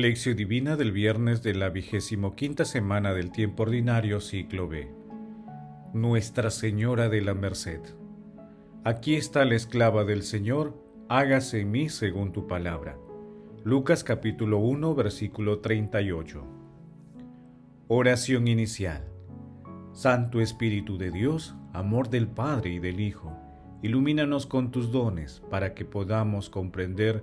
Lección Divina del viernes de la vigésimo quinta semana del tiempo ordinario, ciclo B. Nuestra Señora de la Merced. Aquí está la esclava del Señor, hágase en mí según tu palabra. Lucas capítulo 1, versículo 38. Oración inicial. Santo Espíritu de Dios, amor del Padre y del Hijo, ilumínanos con tus dones para que podamos comprender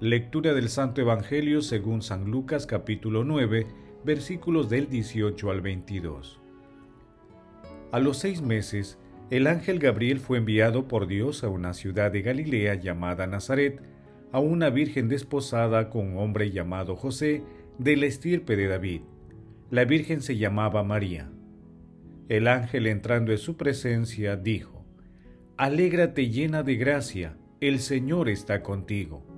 Lectura del Santo Evangelio según San Lucas capítulo 9, versículos del 18 al 22. A los seis meses, el ángel Gabriel fue enviado por Dios a una ciudad de Galilea llamada Nazaret, a una virgen desposada con un hombre llamado José, de la estirpe de David. La virgen se llamaba María. El ángel entrando en su presencia dijo, Alégrate llena de gracia, el Señor está contigo.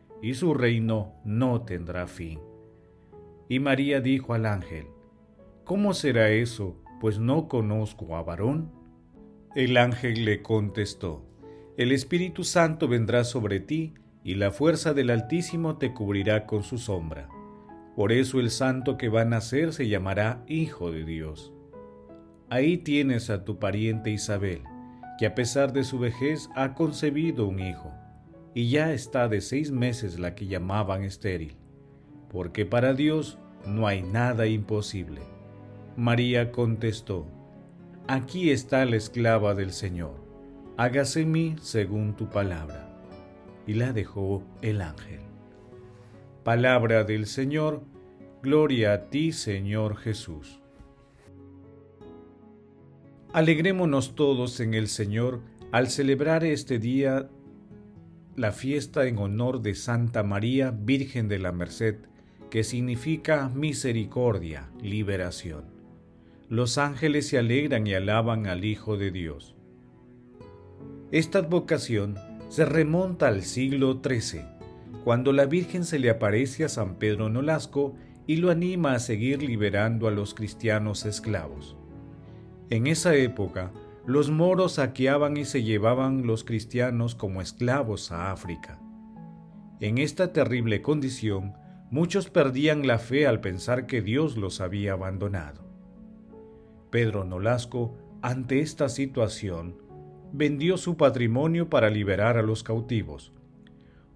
y su reino no tendrá fin. Y María dijo al ángel, ¿Cómo será eso, pues no conozco a varón? El ángel le contestó, El Espíritu Santo vendrá sobre ti, y la fuerza del Altísimo te cubrirá con su sombra. Por eso el santo que va a nacer se llamará Hijo de Dios. Ahí tienes a tu pariente Isabel, que a pesar de su vejez ha concebido un hijo y ya está de seis meses la que llamaban estéril, porque para Dios no hay nada imposible. María contestó, Aquí está la esclava del Señor, hágase mí según tu palabra. Y la dejó el ángel. Palabra del Señor, gloria a ti Señor Jesús. Alegrémonos todos en el Señor al celebrar este día la fiesta en honor de Santa María, Virgen de la Merced, que significa misericordia, liberación. Los ángeles se alegran y alaban al Hijo de Dios. Esta advocación se remonta al siglo XIII, cuando la Virgen se le aparece a San Pedro Nolasco y lo anima a seguir liberando a los cristianos esclavos. En esa época, los moros saqueaban y se llevaban los cristianos como esclavos a África. En esta terrible condición, muchos perdían la fe al pensar que Dios los había abandonado. Pedro Nolasco, ante esta situación, vendió su patrimonio para liberar a los cautivos.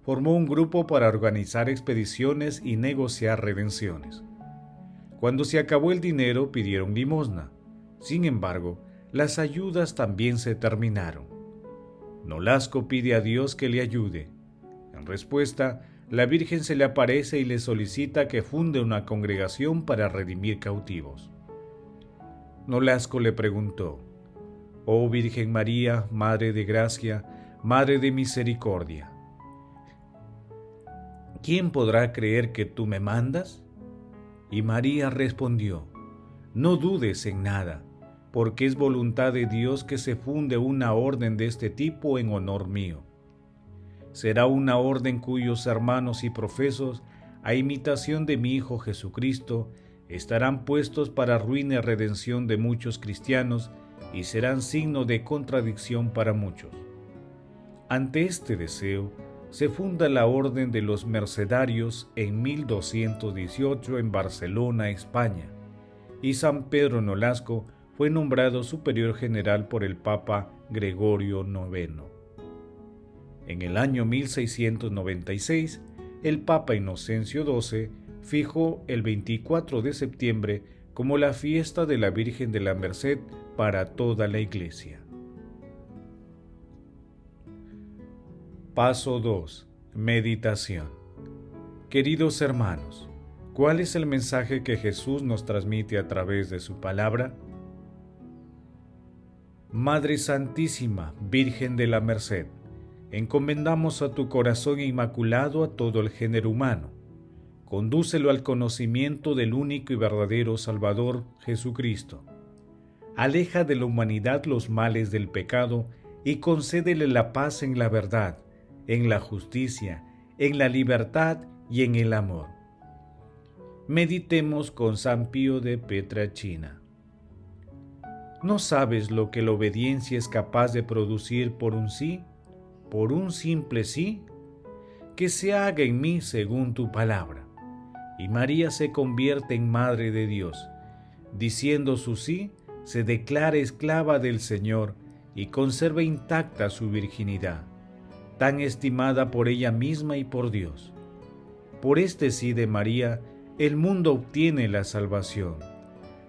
Formó un grupo para organizar expediciones y negociar redenciones. Cuando se acabó el dinero pidieron limosna. Sin embargo, las ayudas también se terminaron. Nolasco pide a Dios que le ayude. En respuesta, la Virgen se le aparece y le solicita que funde una congregación para redimir cautivos. Nolasco le preguntó, Oh Virgen María, Madre de Gracia, Madre de Misericordia, ¿quién podrá creer que tú me mandas? Y María respondió, No dudes en nada porque es voluntad de Dios que se funde una orden de este tipo en honor mío. Será una orden cuyos hermanos y profesos, a imitación de mi Hijo Jesucristo, estarán puestos para ruina y redención de muchos cristianos y serán signo de contradicción para muchos. Ante este deseo, se funda la Orden de los Mercedarios en 1218 en Barcelona, España, y San Pedro Nolasco fue nombrado superior general por el Papa Gregorio IX. En el año 1696, el Papa Inocencio XII fijó el 24 de septiembre como la fiesta de la Virgen de la Merced para toda la Iglesia. Paso 2. Meditación. Queridos hermanos, ¿cuál es el mensaje que Jesús nos transmite a través de su palabra? Madre Santísima, Virgen de la Merced, encomendamos a tu corazón inmaculado a todo el género humano. Condúcelo al conocimiento del único y verdadero Salvador, Jesucristo. Aleja de la humanidad los males del pecado y concédele la paz en la verdad en la justicia, en la libertad y en el amor. Meditemos con San Pío de Petrachina. ¿No sabes lo que la obediencia es capaz de producir por un sí? ¿Por un simple sí? Que se haga en mí según tu palabra. Y María se convierte en Madre de Dios. Diciendo su sí, se declara esclava del Señor y conserva intacta su virginidad tan estimada por ella misma y por Dios. Por este sí de María, el mundo obtiene la salvación.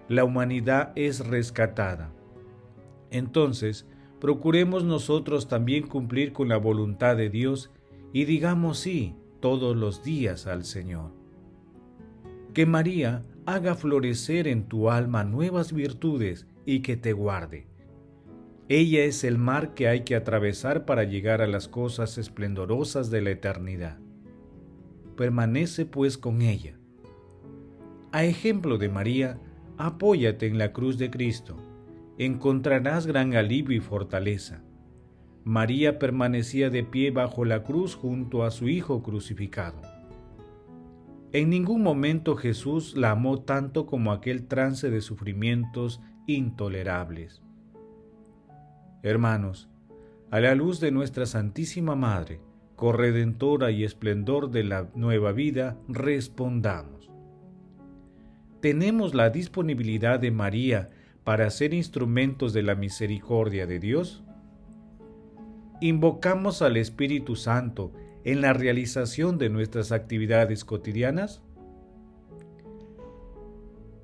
La humanidad es rescatada. Entonces, procuremos nosotros también cumplir con la voluntad de Dios y digamos sí todos los días al Señor. Que María haga florecer en tu alma nuevas virtudes y que te guarde ella es el mar que hay que atravesar para llegar a las cosas esplendorosas de la eternidad. Permanece pues con ella. A ejemplo de María, apóyate en la cruz de Cristo. Encontrarás gran alivio y fortaleza. María permanecía de pie bajo la cruz junto a su Hijo crucificado. En ningún momento Jesús la amó tanto como aquel trance de sufrimientos intolerables. Hermanos, a la luz de nuestra Santísima Madre, corredentora y esplendor de la nueva vida, respondamos. ¿Tenemos la disponibilidad de María para ser instrumentos de la misericordia de Dios? ¿Invocamos al Espíritu Santo en la realización de nuestras actividades cotidianas?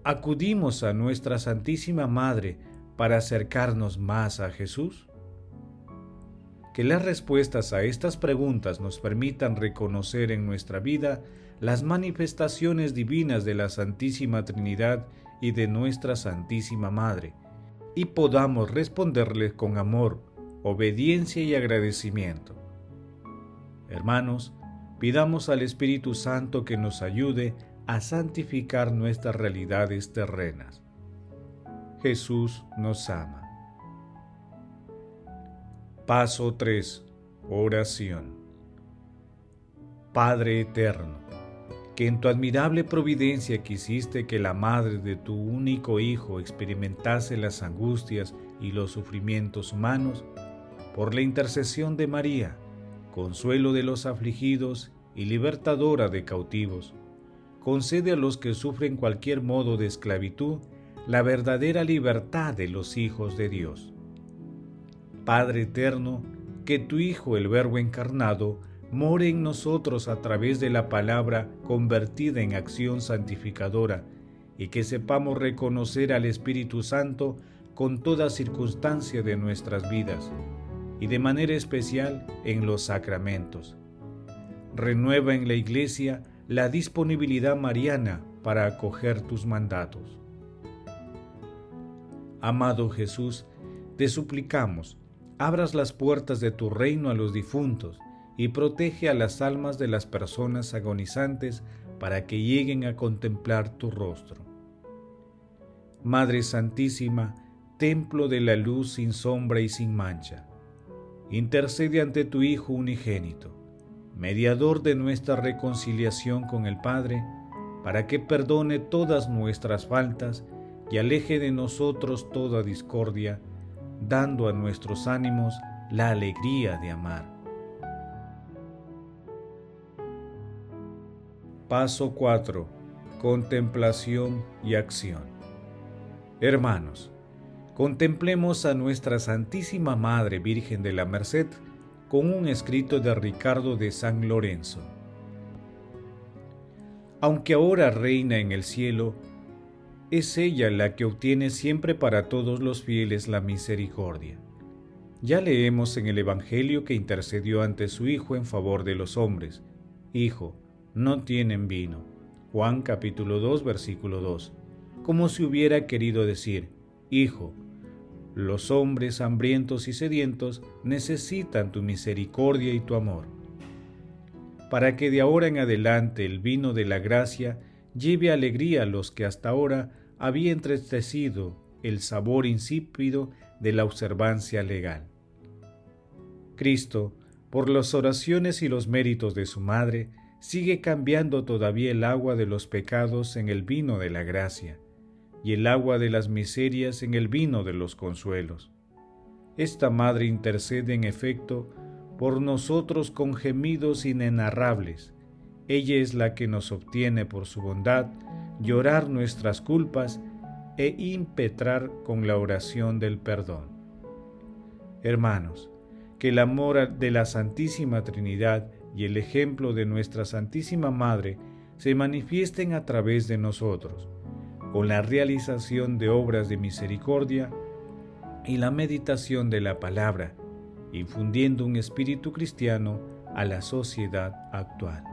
¿Acudimos a nuestra Santísima Madre para acercarnos más a Jesús? Que las respuestas a estas preguntas nos permitan reconocer en nuestra vida las manifestaciones divinas de la Santísima Trinidad y de nuestra Santísima Madre, y podamos responderles con amor, obediencia y agradecimiento. Hermanos, pidamos al Espíritu Santo que nos ayude a santificar nuestras realidades terrenas. Jesús nos ama. Paso 3. Oración. Padre Eterno, que en tu admirable providencia quisiste que la madre de tu único Hijo experimentase las angustias y los sufrimientos humanos, por la intercesión de María, consuelo de los afligidos y libertadora de cautivos, concede a los que sufren cualquier modo de esclavitud la verdadera libertad de los hijos de Dios. Padre eterno, que tu Hijo, el Verbo encarnado, more en nosotros a través de la palabra convertida en acción santificadora, y que sepamos reconocer al Espíritu Santo con toda circunstancia de nuestras vidas, y de manera especial en los sacramentos. Renueva en la Iglesia la disponibilidad mariana para acoger tus mandatos. Amado Jesús, te suplicamos, abras las puertas de tu reino a los difuntos y protege a las almas de las personas agonizantes para que lleguen a contemplar tu rostro. Madre Santísima, templo de la luz sin sombra y sin mancha, intercede ante tu Hijo unigénito, mediador de nuestra reconciliación con el Padre, para que perdone todas nuestras faltas y aleje de nosotros toda discordia, dando a nuestros ánimos la alegría de amar. Paso 4. Contemplación y acción. Hermanos, contemplemos a nuestra Santísima Madre Virgen de la Merced con un escrito de Ricardo de San Lorenzo. Aunque ahora reina en el cielo, es ella la que obtiene siempre para todos los fieles la misericordia. Ya leemos en el Evangelio que intercedió ante su Hijo en favor de los hombres. Hijo, no tienen vino. Juan capítulo 2 versículo 2. Como si hubiera querido decir, Hijo, los hombres hambrientos y sedientos necesitan tu misericordia y tu amor. Para que de ahora en adelante el vino de la gracia lleve alegría a los que hasta ahora había entristecido el sabor insípido de la observancia legal. Cristo, por las oraciones y los méritos de su Madre, sigue cambiando todavía el agua de los pecados en el vino de la gracia, y el agua de las miserias en el vino de los consuelos. Esta Madre intercede en efecto por nosotros con gemidos inenarrables. Ella es la que nos obtiene por su bondad llorar nuestras culpas e impetrar con la oración del perdón. Hermanos, que el amor de la Santísima Trinidad y el ejemplo de nuestra Santísima Madre se manifiesten a través de nosotros, con la realización de obras de misericordia y la meditación de la palabra, infundiendo un espíritu cristiano a la sociedad actual.